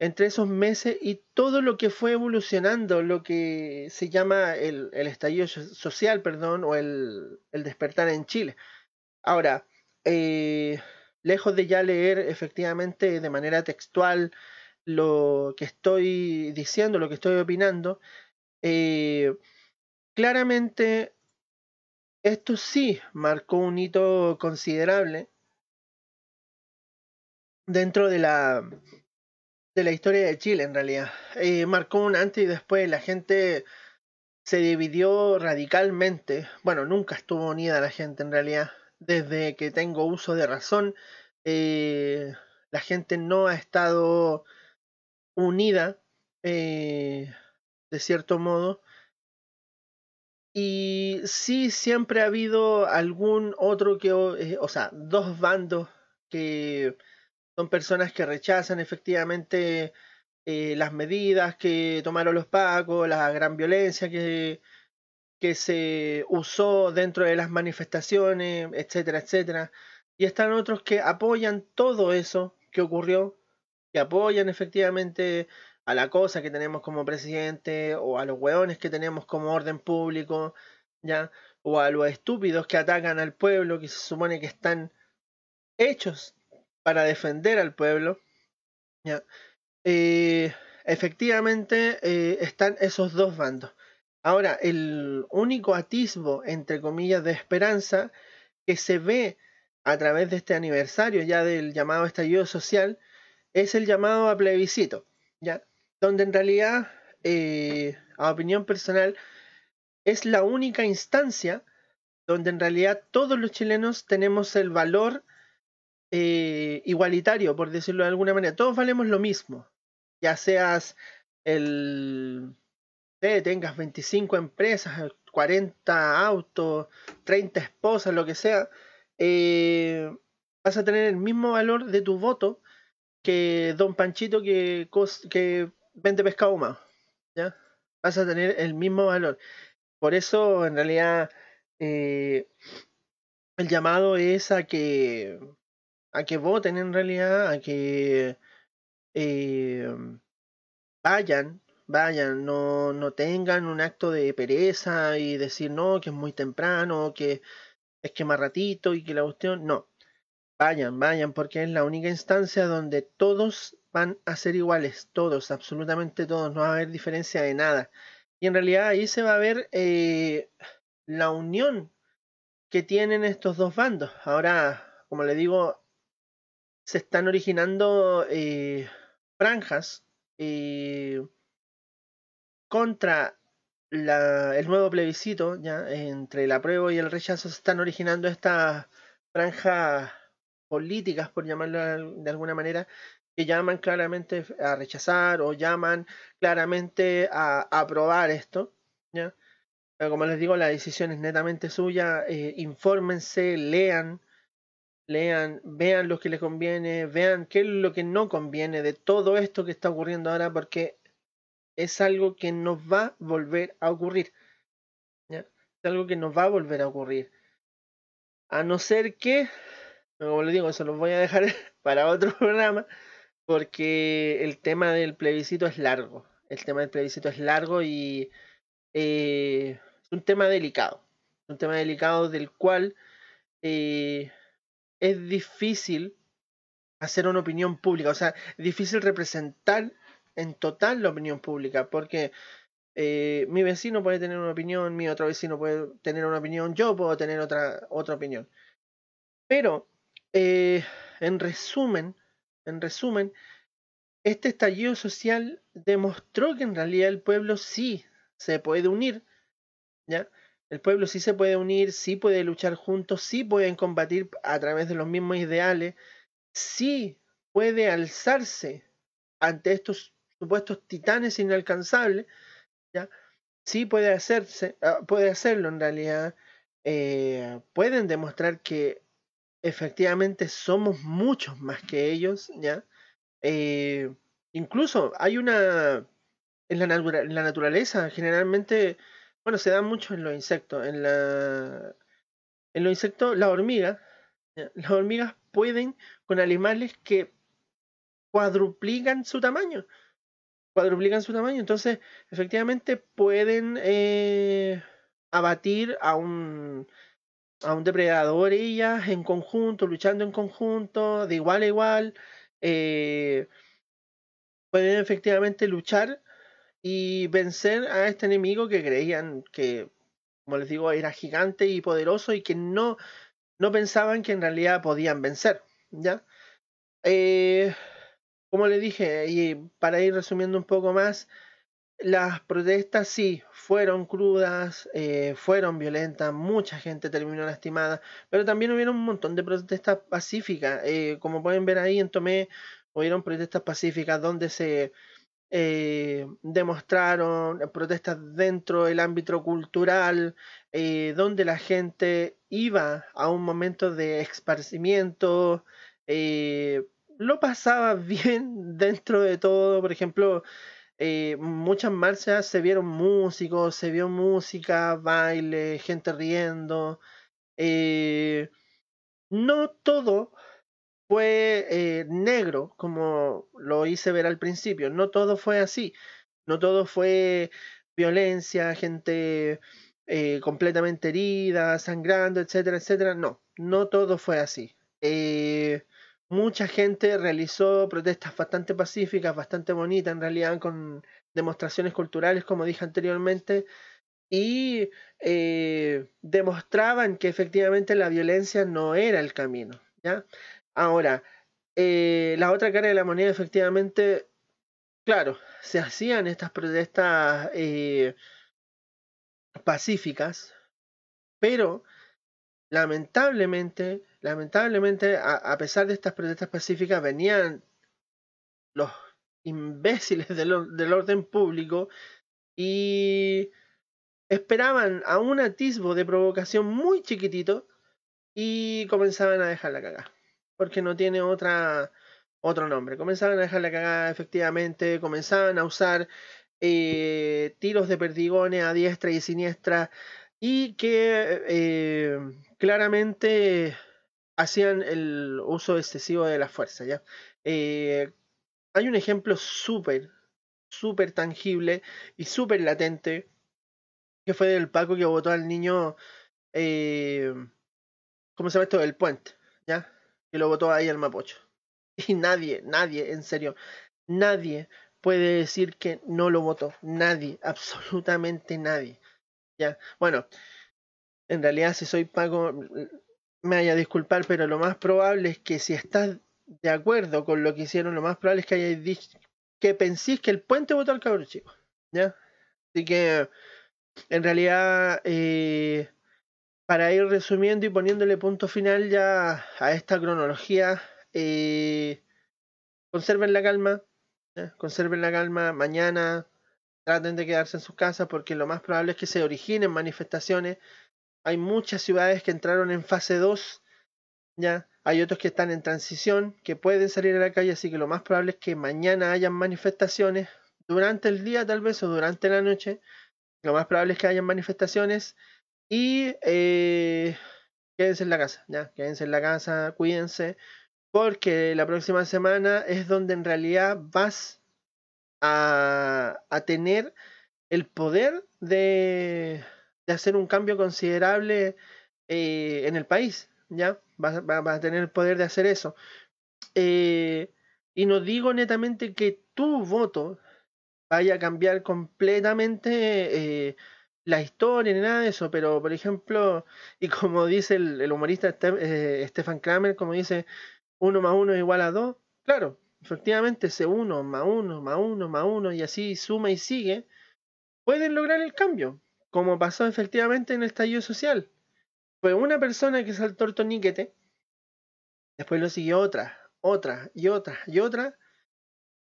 entre esos meses y todo lo que fue evolucionando, lo que se llama el, estallido social, perdón, o el, despertar en Chile. Ahora, eh, lejos de ya leer efectivamente de manera textual lo que estoy diciendo, lo que estoy opinando, eh, claramente esto sí marcó un hito considerable dentro de la de la historia de Chile, en realidad. Eh, marcó un antes y después. La gente se dividió radicalmente. Bueno, nunca estuvo unida la gente, en realidad. Desde que tengo uso de razón, eh, la gente no ha estado unida, eh, de cierto modo. Y sí, siempre ha habido algún otro que, o sea, dos bandos que son personas que rechazan efectivamente eh, las medidas que tomaron los pacos, la gran violencia que, que se usó dentro de las manifestaciones, etcétera, etcétera. Y están otros que apoyan todo eso que ocurrió, que apoyan efectivamente a la cosa que tenemos como presidente o a los hueones que tenemos como orden público, ¿ya? O a los estúpidos que atacan al pueblo que se supone que están hechos para defender al pueblo. ¿ya? Eh, efectivamente eh, están esos dos bandos. Ahora, el único atisbo, entre comillas, de esperanza que se ve a través de este aniversario ya del llamado estallido social es el llamado a plebiscito, ¿ya? donde en realidad, eh, a opinión personal, es la única instancia donde en realidad todos los chilenos tenemos el valor eh, igualitario, por decirlo de alguna manera. Todos valemos lo mismo. Ya seas el... tengas 25 empresas, 40 autos, 30 esposas, lo que sea, eh, vas a tener el mismo valor de tu voto que Don Panchito que, vende pescado más. ¿ya? Vas a tener el mismo valor. Por eso, en realidad, eh, el llamado es a que a que voten en realidad, a que eh, vayan, vayan, no, no tengan un acto de pereza y decir no, que es muy temprano, que es que más ratito y que la cuestión, no. Vayan, vayan, porque es la única instancia donde todos van a ser iguales, todos, absolutamente todos, no va a haber diferencia de nada. Y en realidad ahí se va a ver eh, la unión que tienen estos dos bandos. Ahora, como le digo, se están originando eh, franjas eh, contra el nuevo plebiscito, ya entre el apruebo y el rechazo se están originando estas franjas políticas, por llamarlo de alguna manera, que llaman claramente a rechazar o llaman claramente a, aprobar esto, ¿ya? Pero como les digo, la decisión es netamente suya, eh, infórmense, lean, lean, vean lo que les conviene, vean qué es lo que no conviene de todo esto que está ocurriendo ahora, porque es algo que nos va a volver a ocurrir. Es algo que nos va a volver a ocurrir. A no ser que, como les digo, eso lo voy a dejar para otro programa, porque el tema del plebiscito es largo. El tema del plebiscito es largo y eh, es un tema delicado. Un tema delicado del cual eh, es difícil hacer una opinión pública, o sea, es difícil representar en total la opinión pública, porque eh, mi vecino puede tener una opinión, mi otro vecino puede tener una opinión, yo puedo tener otra, otra opinión. Pero, eh, en resumen, en resumen, este estallido social demostró que en realidad el pueblo sí se puede unir, ¿ya? El pueblo sí se puede unir, sí puede luchar juntos, sí pueden combatir a través de los mismos ideales, sí puede alzarse ante estos supuestos titanes inalcanzables, ¿ya? Sí puede hacerse, ah, puede hacerlo en realidad. Eh, pueden demostrar que efectivamente somos muchos más que ellos, ¿ya? Eh, incluso hay una... En la, en la naturaleza, generalmente, bueno, se da mucho en los insectos. En, la, en los insectos, la hormiga, las hormigas pueden con animales que cuadruplican su tamaño. Cuadruplican su tamaño. Entonces, efectivamente, pueden eh, abatir a un a un depredador ellas en conjunto, luchando en conjunto, de igual a igual. Eh, pueden efectivamente luchar y vencer a este enemigo que creían que, como les digo, era gigante y poderoso y que no, no pensaban que en realidad podían vencer. ¿Ya? Eh, como les dije, y para ir resumiendo un poco más, las protestas sí fueron crudas, eh, fueron violentas, mucha gente terminó lastimada, pero también hubieron un montón de protestas pacíficas. Eh, como pueden ver ahí en Tomé, hubieron protestas pacíficas donde se eh, demostraron protestas dentro del ámbito cultural, donde la gente iba a un momento de esparcimiento, lo pasaba bien dentro de todo, por ejemplo, eh, muchas marchas se vieron músicos, se vio música, baile, gente riendo. Eh, no todo fue eh, negro, como lo hice ver al principio. No todo fue así. No todo fue violencia, gente completamente herida, sangrando, etcétera, etcétera. No, no todo fue así. Mucha gente realizó protestas bastante pacíficas, bastante bonitas en realidad, con demostraciones culturales, como dije anteriormente, y eh, demostraban que efectivamente la violencia no era el camino. ¿ya? Ahora, eh, la otra cara de la moneda, efectivamente, claro, se hacían estas protestas eh, pacíficas, pero lamentablemente lamentablemente, a, pesar de estas protestas pacíficas, venían los imbéciles del, orden público y esperaban a un atisbo de provocación muy chiquitito y comenzaban a dejar la cagada. Porque no tiene otra, otro nombre. Comenzaban a dejar la cagada efectivamente, comenzaban a usar eh, tiros de perdigones a diestra y siniestra y que eh, claramente hacían el uso excesivo de la fuerza, ¿ya? Eh, hay un ejemplo súper, súper tangible y súper latente que fue del Paco que votó al niño, eh, ¿cómo se llama esto? El puente, ¿ya? Que lo votó ahí al Mapocho. Y nadie, nadie, en serio, nadie puede decir que no lo votó. Nadie, absolutamente nadie. ¿Ya? Bueno, en realidad si soy Paco, me haya disculpar, pero lo más probable es que si estás de acuerdo con lo que hicieron, lo más probable es que hayáis dicho que penséis que el puente votó al cabrón chico. ¿Ya? Así que, en realidad, eh, para ir resumiendo y poniéndole punto final ya a esta cronología, eh, conserven la calma, conserven la calma mañana, traten de quedarse en sus casas porque lo más probable es que se originen manifestaciones hay muchas ciudades que entraron en fase 2, ya. Hay otros que están en transición, que pueden salir a la calle, así que lo más probable es que mañana hayan manifestaciones durante el día tal vez o durante la noche. Lo más probable es que hayan manifestaciones y eh, quédense en la casa, ya, quédense en la casa, cuídense, porque la próxima semana es donde en realidad vas a, tener el poder de, de hacer un cambio considerable eh, en el país, ¿ya? Va, a tener el poder de hacer eso. Eh, y no digo netamente que tu voto vaya a cambiar completamente eh, la historia ni nada de eso, pero por ejemplo, y como dice el, humorista Stefan Kramer, como dice, uno más uno es igual a dos, claro, efectivamente ese uno más uno más uno más uno y así suma y sigue, pueden lograr el cambio como pasó efectivamente en el estallido social. Fue una persona que saltó el torniquete, después lo siguió otra, otra y otra y otra,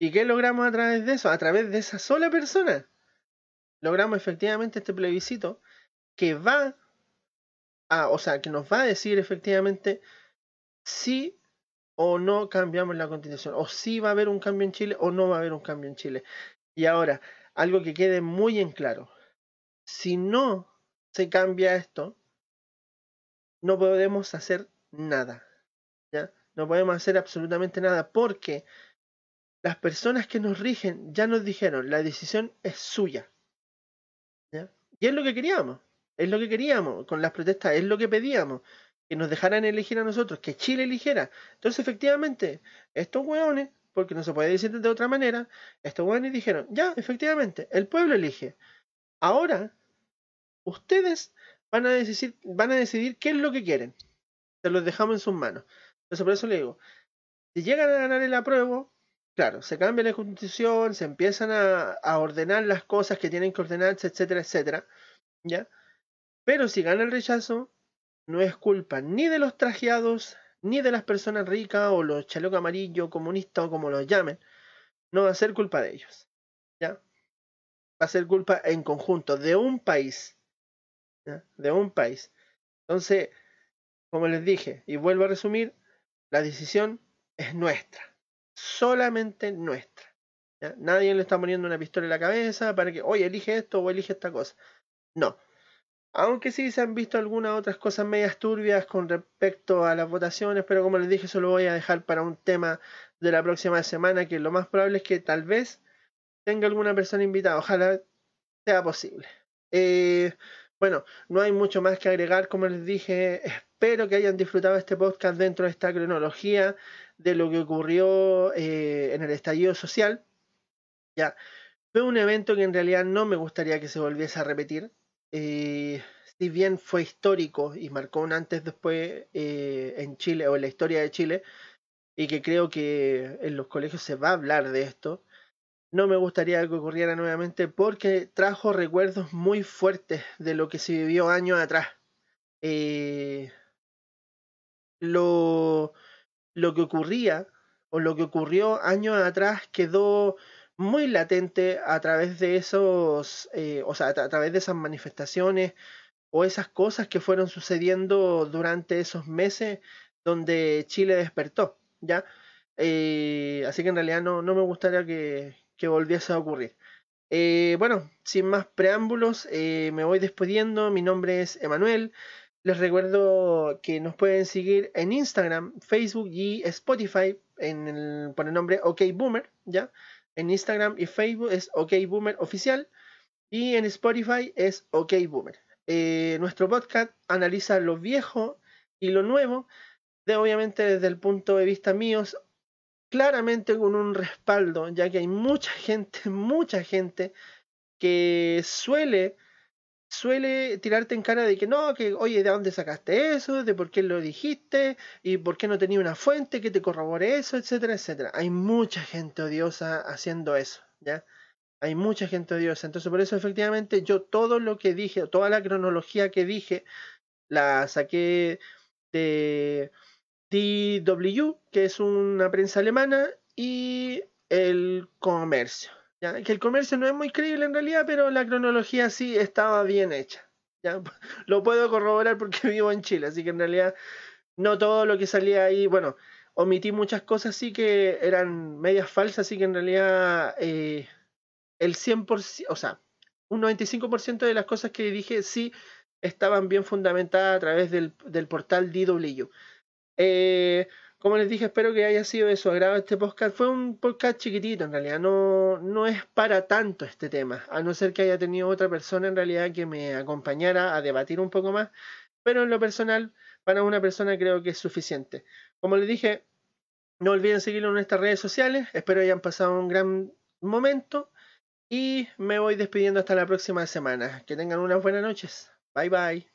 ¿Y qué logramos a través de eso? A través de esa sola persona. Logramos efectivamente este plebiscito que va a, o sea, que nos va a decir efectivamente si o no cambiamos la constitución, o si va a haber un cambio en Chile o no va a haber un cambio en Chile. Y ahora, algo que quede muy en claro, si no se cambia esto, no podemos hacer nada. ¿ya? No podemos hacer absolutamente nada porque las personas que nos rigen ya nos dijeron, la decisión es suya. ¿ya? Y es lo que queríamos, es lo que queríamos con las protestas, es lo que pedíamos, que nos dejaran elegir a nosotros, que Chile eligiera. Entonces, efectivamente, estos hueones, porque no se puede decir de otra manera, estos hueones dijeron, ya, efectivamente, el pueblo elige. Ahora, ustedes van a decidir, van a decidir qué es lo que quieren. Se los dejamos en sus manos. Entonces, por eso le digo, si llegan a ganar el apruebo, claro, se cambia la constitución, se empiezan a, a ordenar las cosas que tienen que ordenarse, etcétera, etcétera, ¿ya? Pero si gana el rechazo, no es culpa ni de los trajeados, ni de las personas ricas o los chalecos amarillos, comunistas o como los llamen. No va a ser culpa de ellos. ¿Ya? Va a ser culpa en conjunto de un país. De un país. Entonces, como les dije, y vuelvo a resumir, la decisión es nuestra. Solamente nuestra. Nadie le está poniendo una pistola en la cabeza para que, oye, elige esto o elige esta cosa. No. Aunque sí se han visto algunas otras cosas medias turbias con respecto a las votaciones, pero como les dije, eso lo voy a dejar para un tema de la próxima semana, que lo más probable es que tal vez tenga alguna persona invitada. Ojalá sea posible. Eh, bueno, no hay mucho más que agregar, como les dije. Espero que hayan disfrutado este podcast dentro de esta cronología de lo que ocurrió eh, en el estallido social. Ya, fue un evento que en realidad no me gustaría que se volviese a repetir. Eh, si bien fue histórico y marcó un antes después eh, en Chile o en la historia de Chile, y que creo que en los colegios se va a hablar de esto, no me gustaría que ocurriera nuevamente porque trajo recuerdos muy fuertes de lo que se vivió años atrás. Eh, lo, lo que ocurría o lo que ocurrió años atrás quedó muy latente a través de esos, eh, o sea, a, través de esas manifestaciones o esas cosas que fueron sucediendo durante esos meses donde Chile despertó, ¿ya? Eh, así que en realidad no, no me gustaría que, que, volviese a ocurrir. Eh, bueno, sin más preámbulos, me voy despidiendo. Mi nombre es Emanuel. Les recuerdo que nos pueden seguir en Instagram, Facebook y Spotify en el, por el nombre OK Boomer, ¿ya? En Instagram y Facebook es OK Boomer Oficial. Y en Spotify es OK Boomer. Eh, nuestro podcast analiza lo viejo y lo nuevo, de obviamente desde el punto de vista mío, claramente con un respaldo, ya que hay mucha gente, mucha gente que suele suele tirarte en cara de que no, que oye, ¿de dónde sacaste eso? ¿De por qué lo dijiste? ¿Y por qué no tenía una fuente que te corrobore eso? Etcétera, etcétera. Hay mucha gente odiosa haciendo eso, ¿ya? Hay mucha gente odiosa. Entonces, por eso, efectivamente, yo todo lo que dije, toda la cronología que dije, la saqué de DW, que es una prensa alemana, y el comercio. Que el comercio no es muy creíble en realidad, pero la cronología sí estaba bien hecha. ¿ya? Lo puedo corroborar porque vivo en Chile, así que en realidad no todo lo que salía ahí, bueno, omití muchas cosas sí que eran medias falsas, así que en realidad eh, el 100%, o sea, un 95% de las cosas que dije sí estaban bien fundamentadas a través del, del portal DW. Eh, como les dije, espero que haya sido de su agrado este podcast. Fue un podcast chiquitito, en realidad, no, no es para tanto este tema, a no ser que haya tenido otra persona en realidad que me acompañara a debatir un poco más, pero en lo personal, para una persona creo que es suficiente. Como les dije, no olviden seguirlo en nuestras redes sociales, espero hayan pasado un gran momento y me voy despidiendo hasta la próxima semana. Que tengan unas buenas noches. Bye bye.